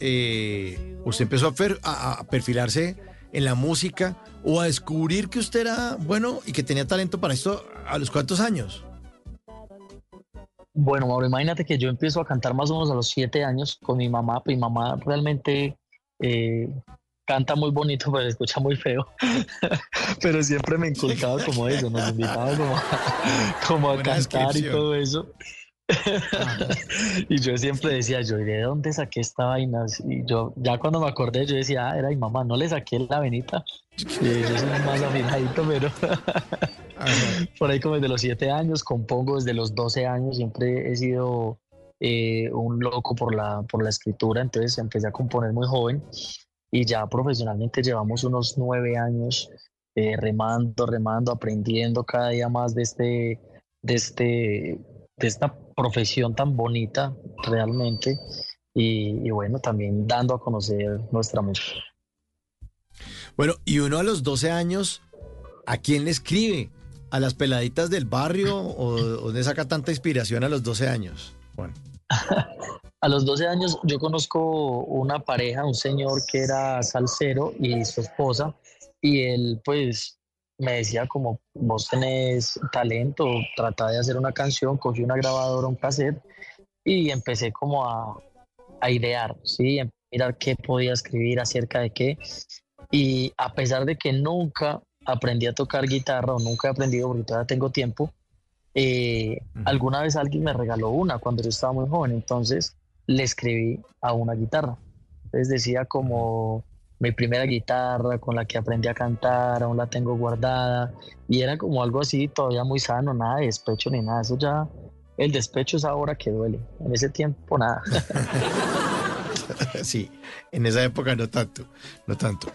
Eh, usted empezó a, fer- a- a perfilarse en la música o a descubrir que usted era bueno y que tenía talento para esto a los cuántos años. Bueno, Mauro, imagínate que yo empiezo a cantar más o menos a los siete años con mi mamá. Mi mamá realmente eh, canta muy bonito, pero escucha muy feo. pero siempre me inculcaba como eso, nos invitaba como, a- como a Buena cantar y todo eso. y yo siempre decía, yo, ¿y de dónde saqué esta vaina? Y yo, ya cuando me acordé, yo decía, ah, era mi mamá, no le saqué la venita. Y yo soy más afinadito, pero por ahí como desde los siete años, compongo desde los 12 años, siempre he sido eh, un loco por la, por la escritura, entonces empecé a componer muy joven y ya profesionalmente llevamos unos nueve años eh, remando, remando, aprendiendo cada día más de este, de este, de esta profesión tan bonita realmente y, y bueno, también dando a conocer nuestra música. Bueno, y uno a los 12 años, ¿a quién le escribe? ¿A las peladitas del barrio o o dónde saca tanta inspiración a los 12 años? Bueno, A los 12 años yo conozco una pareja, un señor que era salsero y su esposa, y él pues me decía como vos tenés talento, trata de hacer una canción, cogí una grabadora, un cassette y empecé como a, a idear, ¿sí? A mirar qué podía escribir acerca de qué. Y a pesar de que nunca aprendí a tocar guitarra o nunca he aprendido porque todavía tengo tiempo, eh, alguna vez alguien me regaló una cuando yo estaba muy joven, entonces le escribí a una guitarra. Entonces decía como mi primera guitarra con la que aprendí a cantar, aún la tengo guardada, y era como algo así todavía muy sano, nada de despecho ni nada, eso ya, el despecho es ahora que duele, en ese tiempo nada. sí, en esa época no tanto, no tanto.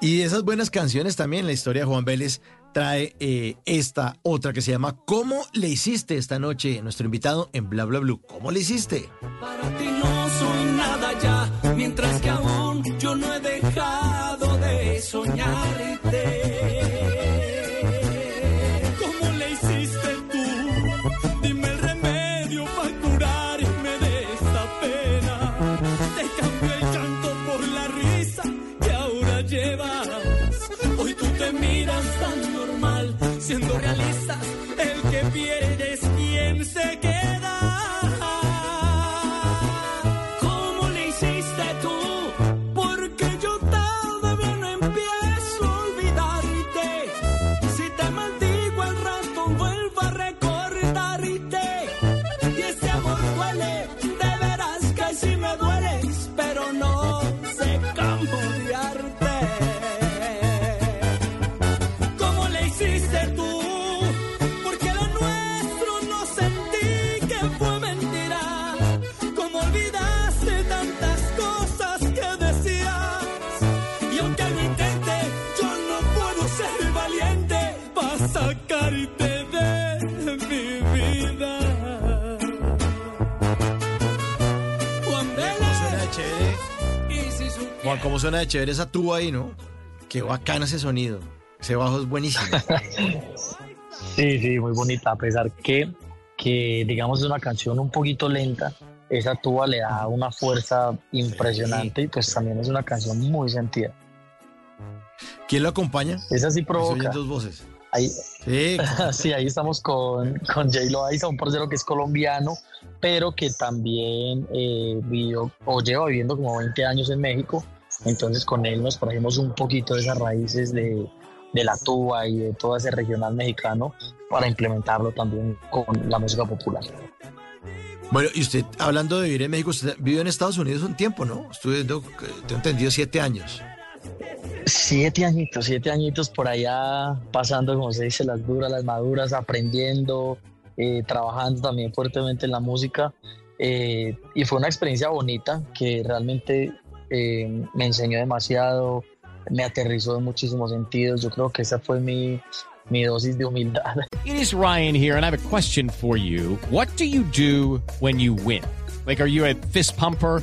Y esas buenas canciones también, la historia de Juan Vélez trae eh, esta otra que se llama ¿Cómo le hiciste esta noche? Nuestro invitado en Bla Bla Blue. ¿Cómo le hiciste? Para ti no soy nada ya, mientras que aún yo no he dejado de soñarte. Siendo Juan, ¿cómo suena de chévere esa tuba ahí, no? Qué bacana ese sonido. Ese bajo es buenísimo. Sí, sí, muy bonita, a pesar que, que digamos es una canción un poquito lenta, esa tuba le da una fuerza impresionante y pues también es una canción muy sentida. ¿Quién lo acompaña? Esa sí provoca. dos voces. Ahí, Sí, sí, ahí estamos con, con J-Lo un parcero que es colombiano, pero que también eh, vivió o lleva viviendo como 20 años en México. Entonces con él nos trajimos un poquito de esas raíces de, de la tuba y de todo ese regional mexicano para implementarlo también con la música popular. Bueno, y usted, hablando de vivir en México, usted vivió en Estados Unidos un tiempo, ¿no? Estuve, viendo, eh, tengo entendido, siete años. Siete añitos, siete añitos por allá pasando, como se dice, las duras, las maduras, aprendiendo, eh, trabajando también fuertemente en la música. Eh, y fue una experiencia bonita que realmente eh, me enseñó demasiado, me aterrizó en muchísimos sentidos. Yo creo que esa fue mi, mi dosis de humildad. It is Ryan here, and I have a question for you. What do you do when you win? Like, are you a fist pumper?